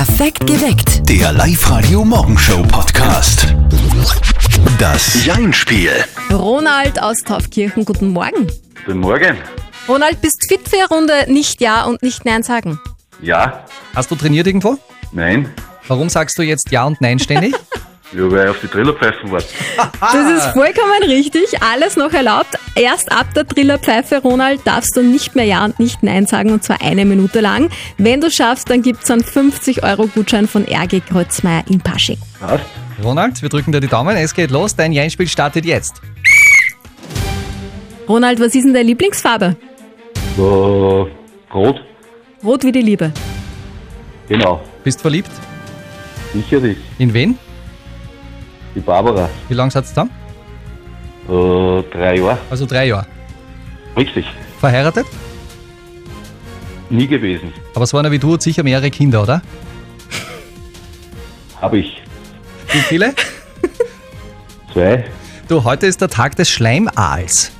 Perfekt geweckt. Der Live-Radio Morgenshow Podcast. Das Jein-Spiel. Ronald aus Taufkirchen, guten Morgen. Guten Morgen. Ronald, bist fit für eine Runde nicht Ja und nicht Nein sagen? Ja, Hast du trainiert irgendwo? nein. Warum sagst du jetzt Ja und Nein ständig? Ja, weil ich auf die Trillerpfeifen warte. Das ist vollkommen richtig, alles noch erlaubt. Erst ab der Trillerpfeife, Ronald, darfst du nicht mehr Ja und nicht Nein sagen und zwar eine Minute lang. Wenn du schaffst, dann gibt's einen 50-Euro-Gutschein von RG Kreuzmeier in Pasching. Passt? Ronald, wir drücken dir die Daumen. Es geht los. Dein Jein-Spiel startet jetzt. Ronald, was ist denn deine Lieblingsfarbe? Äh, rot? Rot wie die Liebe. Genau. Bist verliebt? Sicherlich. In wen? Die Barbara. Wie lange seid ihr zusammen? Äh, drei Jahre. Also drei Jahre. Richtig. Verheiratet? Nie gewesen. Aber so einer wie du hat sicher mehrere Kinder, oder? Hab ich. Wie viele? Zwei? Du, heute ist der Tag des Schleimaals.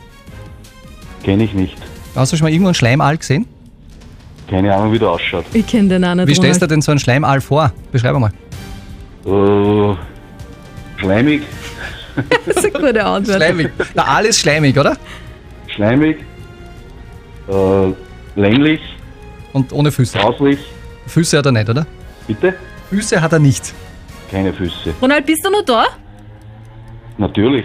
Kenne ich nicht. Hast du schon mal irgendwo einen Schleimaal gesehen? Keine Ahnung, wie der ausschaut. Ich kenne den auch nicht, Wie stellst du Ronald. denn so einen Schleimaal vor? Beschreib mal. Äh, schleimig? Das ist eine gute Antwort. Schleimig. Der Aal ist schleimig, oder? Schleimig? Äh, länglich? Und ohne Füße. Grauslich? Füße hat er nicht, oder? Bitte? Füße hat er nicht. Keine Füße. Ronald, bist du noch da? Natürlich.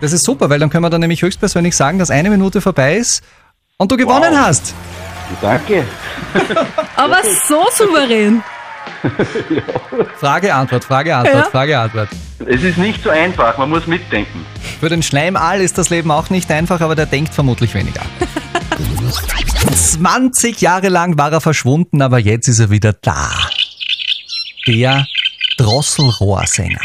Das ist super, weil dann können wir dann nämlich höchstpersönlich sagen, dass eine Minute vorbei ist und du gewonnen Wow. hast. Danke. Aber so souverän. Frage, Antwort, Frage, Antwort, Ja. Frage, Antwort. Es ist nicht so einfach, man muss mitdenken. Für den Schleimaal ist das Leben auch nicht einfach, aber der denkt vermutlich weniger. 20 Jahre lang war er verschwunden, aber jetzt ist er wieder da. Der Drosselrohrsänger.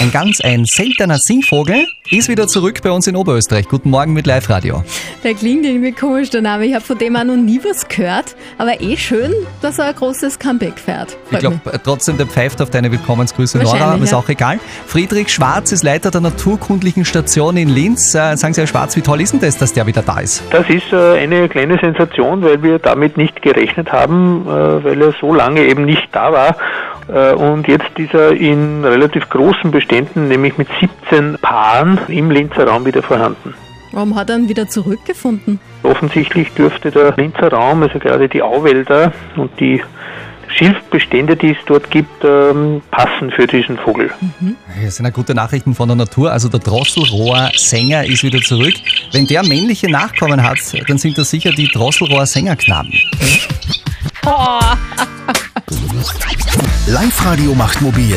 Ein ganz ein seltener Singvogel ist wieder zurück bei uns in Oberösterreich. Guten Morgen mit Live-Radio. Der klingt irgendwie komisch, der Name. Ich habe von dem auch noch nie was gehört. Aber eh schön, dass er ein großes Comeback fährt. Ich Freut glaube mich. trotzdem, der pfeift auf deine Willkommensgrüße, Nora, aber ist ja. auch egal. Friedrich Schwarz ist Leiter der Naturkundlichen Station in Linz. Äh, sagen Sie, Herr Schwarz, wie toll ist denn das, dass der wieder da ist? Das ist äh, eine kleine Sensation, weil wir damit nicht gerechnet haben, äh, weil er so lange eben nicht da war. Äh, Und jetzt ist er in relativ großen Beständen, nämlich mit 17 Paaren im Linzer Raum wieder vorhanden. Warum hat er ihn wieder zurückgefunden? Offensichtlich dürfte der Linzer Raum, also gerade die Auwälder und die Schilfbestände, die es dort gibt, ähm, passen für diesen Vogel. Das sind ja gute Nachrichten von der Natur. Also der Drosselrohr-Sänger ist wieder zurück. Wenn der männliche Nachkommen hat, dann sind das sicher die Drosselrohr-Sängerknaben. Live-Radio macht mobil.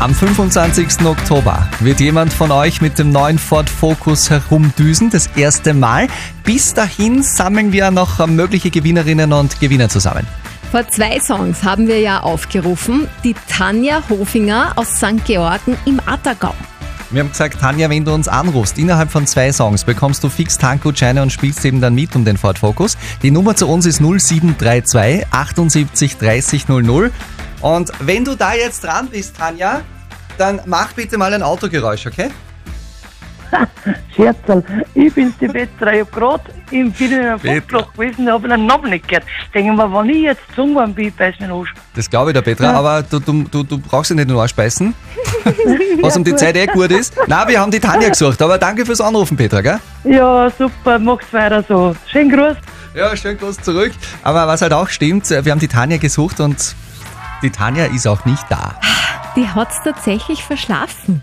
Am 25. Oktober wird jemand von euch mit dem neuen Ford Focus herumdüsen, das erste Mal. Bis dahin sammeln wir noch mögliche Gewinnerinnen und Gewinner zusammen. Vor zwei Songs haben wir ja aufgerufen. Die Tanja Hofinger aus St. Georgen im Attergau. Wir haben gesagt, Tanja, wenn du uns anrufst, innerhalb von zwei Songs bekommst du fix Tankgutscheine und spielst eben dann mit um den Ford Focus. Die Nummer zu uns ist 0732 78 30 00. Und wenn du da jetzt dran bist, Tanja, dann mach bitte mal ein Autogeräusch, okay? Scherzl, ich bin's die Petra. Ich hab grad im Film Petra. Funkloch gewesen, hab einen Namen nicht gehört. Denke mir, wenn ich jetzt worden bin, beiß mir Arsch. Das glaube ich der Petra, aber du, du, du, du brauchst dich nicht in Arsch beißen. Was um die Zeit eh gut ist. Na, wir haben die Tanja gesucht, aber danke fürs Anrufen, Petra, gell? Ja, super, mach's weiter so. Schönen Gruß. Ja, schön groß zurück. Aber was halt auch stimmt, wir haben die Tanja gesucht und die Tanja ist auch nicht da. Die hat's tatsächlich verschlafen.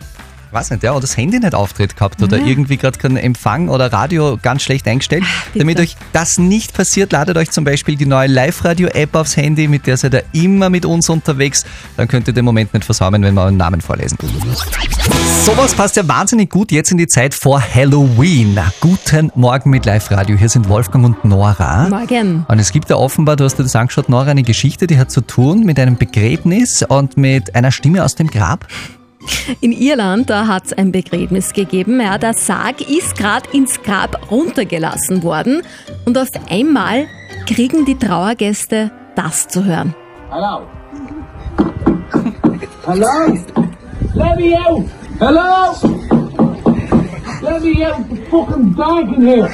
Weiß nicht, ja, oder das Handy nicht auftritt gehabt oder irgendwie gerade keinen Empfang oder Radio ganz schlecht eingestellt. bitte. Damit euch das nicht passiert, ladet euch zum Beispiel die neue Live-Radio-App aufs Handy, mit der seid ihr immer mit uns unterwegs. Dann könnt ihr den Moment nicht versäumen, wenn wir euren Namen vorlesen. Sowas passt ja wahnsinnig gut jetzt in die Zeit vor Halloween. Guten Morgen mit Live-Radio. Hier sind Wolfgang und Nora. Morgen. Und es gibt ja offenbar, du hast dir das angeschaut, Nora, eine Geschichte, die hat zu tun mit einem Begräbnis und mit einer Stimme aus dem Grab. In Irland, da hat's ein Begräbnis gegeben. Ja, der Sarg ist gerade ins Grab runtergelassen worden. Und auf einmal kriegen die Trauergäste das zu hören. Hello. Hello. Let me out. Hello. Let me get fucking dark in here.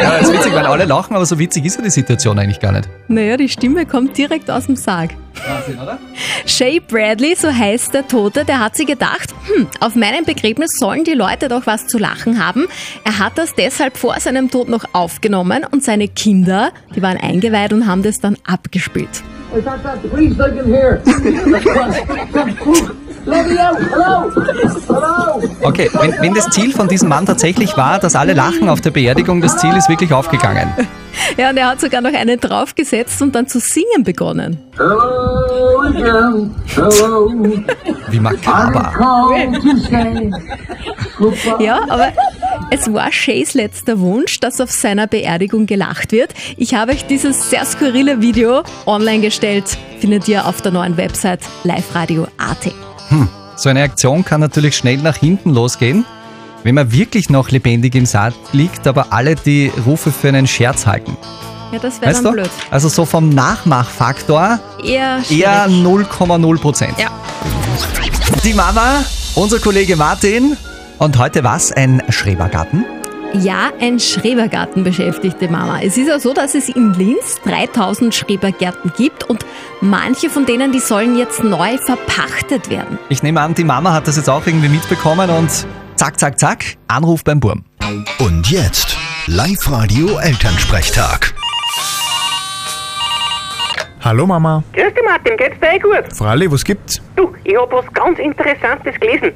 Ja, das ist witzig, weil alle lachen, aber so witzig ist ja die Situation eigentlich gar nicht. Naja, die Stimme kommt direkt aus dem Sarg. Wahnsinn, oder? Shay Bradley, so heißt der Tote, der hat sich gedacht, hm, auf meinem Begräbnis sollen die Leute doch was zu lachen haben. Er hat das deshalb vor seinem Tod noch aufgenommen und seine Kinder, die waren eingeweiht und haben das dann abgespielt. Okay, wenn, wenn das Ziel von diesem Mann tatsächlich war, dass alle lachen auf der Beerdigung, das Ziel ist wirklich aufgegangen. Ja, und er hat sogar noch einen draufgesetzt und dann zu singen begonnen. Hello again. Hello. Wie makaber. Ja, aber es war Shays letzter Wunsch, dass auf seiner Beerdigung gelacht wird. Ich habe euch dieses sehr skurrile Video online gestellt. Findet ihr auf der neuen Website liveradio.at. So eine Aktion kann natürlich schnell nach hinten losgehen, wenn man wirklich noch lebendig im Sarg liegt, aber alle die Rufe für einen Scherz halten. Ja, das wäre dann du? blöd. Also so vom Nachmachfaktor Eher eher schwierig. 0,0 Prozent. Ja. Die Mama, unser Kollege Martin. Und heute was? Ein Schrebergarten? Ja, ein Schrebergarten beschäftigt die Mama. Es ist ja so, dass es in Linz 3000 Schrebergärten gibt und manche von denen, die sollen jetzt neu verpachtet werden. Ich nehme an, die Mama hat das jetzt auch irgendwie mitbekommen und zack, zack, zack, Anruf beim Burm. Und jetzt Live-Radio Elternsprechtag. Hallo Mama. Grüß dich Martin, geht's dir eh gut? Fralli, was gibt's? Du, ich hab was ganz Interessantes gelesen.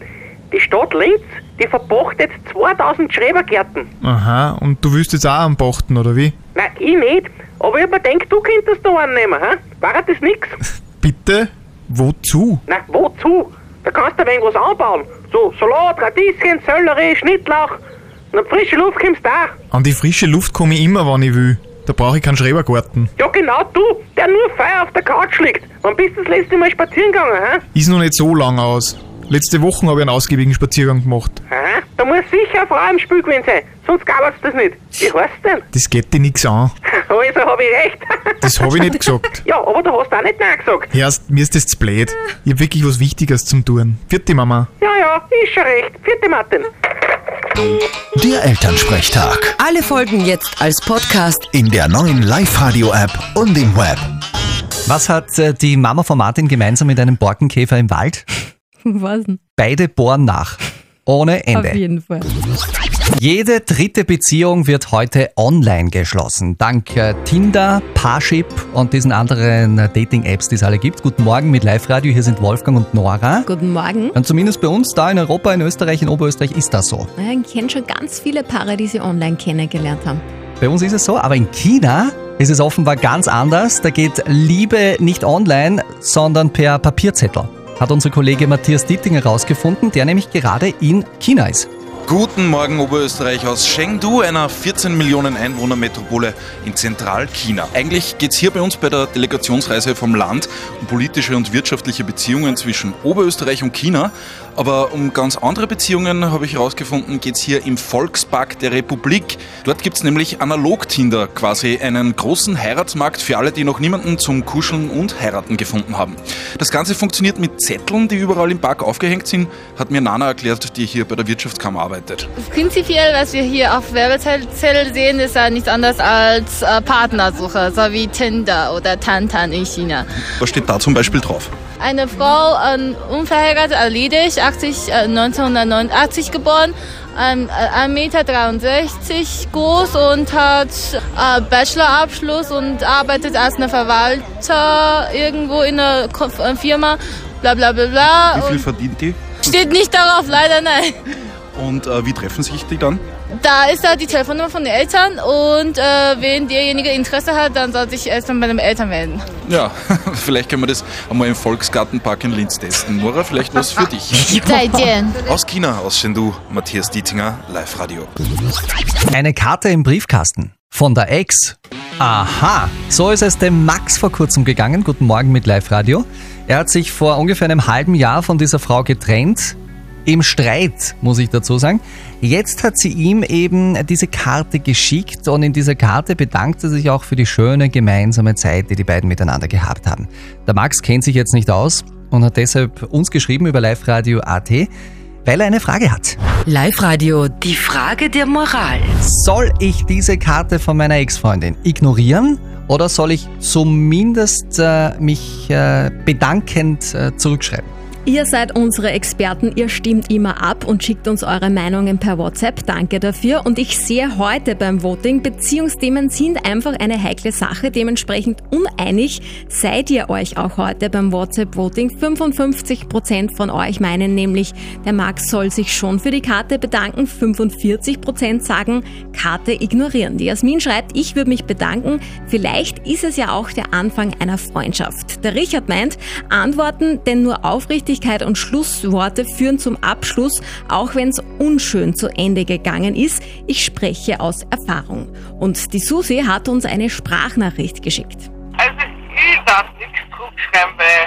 Die Stadt Linz, die verpachtet 2000 Schrebergärten. Aha, und du willst jetzt auch anpachten, oder wie? Nein, ich nicht. Aber ich hab mir gedacht, du könntest da einen nehmen, hä? War das nix? Bitte? Wozu? Na, wozu? Da kannst du ein wenig was anbauen. So Salat, Radieschen, Sellerie, Schnittlauch. Und an frische Luft kommst du auch. An die frische Luft komme ich immer, wann ich will. Da brauche ich keinen Schrebergarten. Ja, genau du, der nur Feuer auf der Couch liegt. Wann bist du das letzte Mal spazieren gegangen, hä? Ist noch nicht so lang aus. Letzte Woche habe ich einen ausgiebigen Spaziergang gemacht. Aha, da muss sicher eine Frau im Spiel gewesen sein. Sonst gab es das nicht. Wie heißt denn? Das geht dir nix an. Also hab ich recht. Das habe ich nicht gesagt. Ja, aber du hast auch nicht Nein gesagt. Erst, mir ist das zu blöd. Ich hab wirklich was Wichtiges zum tun. Vierte Mama. Ja, ja, ist schon recht. Vierte Martin. Der Elternsprechtag. Alle Folgen jetzt als Podcast. In der neuen Live-Radio-App und im Web. Was hat äh, die Mama von Martin gemeinsam mit einem Borkenkäfer im Wald? Was denn? Beide bohren nach. Ohne Auf Ende. jeden Fall. Jede dritte Beziehung wird heute online geschlossen. Dank äh, Tinder, Parship und diesen anderen Dating-Apps, die es alle gibt. Guten Morgen mit Live-Radio. Hier sind Wolfgang und Nora. Guten Morgen. Und zumindest bei uns da in Europa, in Österreich, in Oberösterreich ist das so. Ich kenne schon ganz viele Paare, die sie online kennengelernt haben. Bei uns ist es so, aber in China ist es offenbar ganz anders. Da geht Liebe nicht online, sondern per Papierzettel. Hat unser Kollege Matthias Dittinger herausgefunden, der nämlich gerade in China ist. Guten Morgen Oberösterreich aus Chengdu, einer 14 Millionen Einwohner Metropole in Zentralchina. Eigentlich geht es hier bei uns bei der Delegationsreise vom Land um politische und wirtschaftliche Beziehungen zwischen Oberösterreich und China. Aber um ganz andere Beziehungen, habe ich herausgefunden, geht es hier im Volkspark der Republik. Dort gibt es nämlich Analog-Tinder, quasi einen großen Heiratsmarkt für alle, die noch niemanden zum Kuscheln und Heiraten gefunden haben. Das Ganze funktioniert mit Zetteln, die überall im Park aufgehängt sind, hat mir Nana erklärt, die hier bei der Wirtschaftskammer arbeitet. Prinzipiell, was wir hier auf Werbezettel sehen, ist ja nichts anderes als äh, Partnersuche, so wie Tinder oder Tantan in China. Was steht da zum Beispiel drauf? Eine Frau, ähm, unverheiratet, erledigt, 80, äh, 1989 geboren, ähm, äh, 1,63 Meter groß und hat äh, Bachelorabschluss und arbeitet als eine Verwalter irgendwo in einer Ko- äh, Firma, bla bla bla bla. Wie viel verdient die? steht nicht darauf, leider nein. Und äh, wie treffen sich die dann? Da ist da die Telefonnummer von den Eltern und äh, wenn derjenige Interesse hat, dann soll sich erst mal bei den Eltern melden. Ja, vielleicht können wir das einmal im Volksgartenpark in Linz testen. Nora, vielleicht was für dich. Aus China, aus Chengdu, Matthias Dietinger, Live-Radio. Eine Karte im Briefkasten. Von der Ex. Aha, so ist es dem Max vor kurzem gegangen. Guten Morgen mit Live-Radio. Er hat sich vor ungefähr einem halben Jahr von dieser Frau getrennt. Im Streit, muss ich dazu sagen. Jetzt hat sie ihm eben diese Karte geschickt und in dieser Karte bedankt er sich auch für die schöne gemeinsame Zeit, die die beiden miteinander gehabt haben. Der Max kennt sich jetzt nicht aus und hat deshalb uns geschrieben über Live-Radio AT, weil er eine Frage hat. Live-Radio, die Frage der Moral. Soll ich diese Karte von meiner Ex-Freundin ignorieren oder soll ich zumindest äh, mich äh, bedankend äh, zurückschreiben? Ihr seid unsere Experten, ihr stimmt immer ab und schickt uns eure Meinungen per WhatsApp. Danke dafür. Und ich sehe heute beim Voting, Beziehungsthemen sind einfach eine heikle Sache. Dementsprechend uneinig seid ihr euch auch heute beim WhatsApp-Voting. 55% von euch meinen nämlich, der Max soll sich schon für die Karte bedanken. 45% sagen, Karte ignorieren. Die Jasmin schreibt, ich würde mich bedanken. Vielleicht ist es ja auch der Anfang einer Freundschaft. Der Richard meint, Antworten, denn nur aufrichtig Höflichkeit und Schlussworte führen zum Abschluss, auch wenn es unschön zu Ende gegangen ist. Ich spreche aus Erfahrung. Und die Susi hat uns eine Sprachnachricht geschickt. Also ich darf nichts zurückschreiben, weil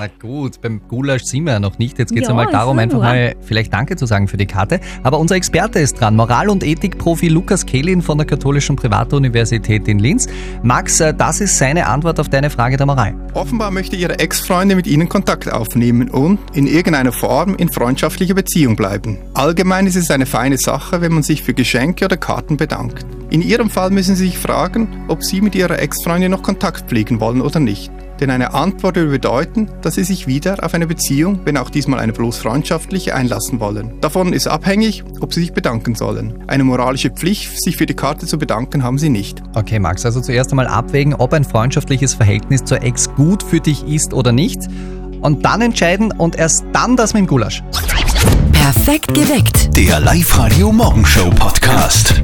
Na gut, beim Gulasch sind wir ja noch nicht. Jetzt geht es Ja, einmal darum, einfach mal vielleicht Danke zu sagen für die Karte. Aber unser Experte ist dran. Moral- und Ethikprofi Lukas Kehlin von der Katholischen Privatuniversität in Linz. Max, äh, das ist seine Antwort auf deine Frage der Moral. Offenbar möchte Ihre Ex-Freundin mit Ihnen Kontakt aufnehmen und in irgendeiner Form in freundschaftlicher Beziehung bleiben. Allgemein ist es eine feine Sache, wenn man sich für Geschenke oder Karten bedankt. In Ihrem Fall müssen Sie sich fragen, ob Sie mit Ihrer Ex-Freundin noch Kontakt pflegen wollen oder nicht. Denn eine Antwort würde bedeuten, dass Sie sich wieder auf eine Beziehung, wenn auch diesmal eine bloß freundschaftliche, einlassen wollen. Davon ist abhängig, ob Sie sich bedanken sollen. Eine moralische Pflicht, sich für die Karte zu bedanken, haben Sie nicht. Okay, Max, also zuerst einmal abwägen, ob ein freundschaftliches Verhältnis zur Ex gut für dich ist oder nicht. Und dann entscheiden und erst dann das mit dem Gulasch. Perfekt geweckt. Der Live-Radio Morgenshow Podcast.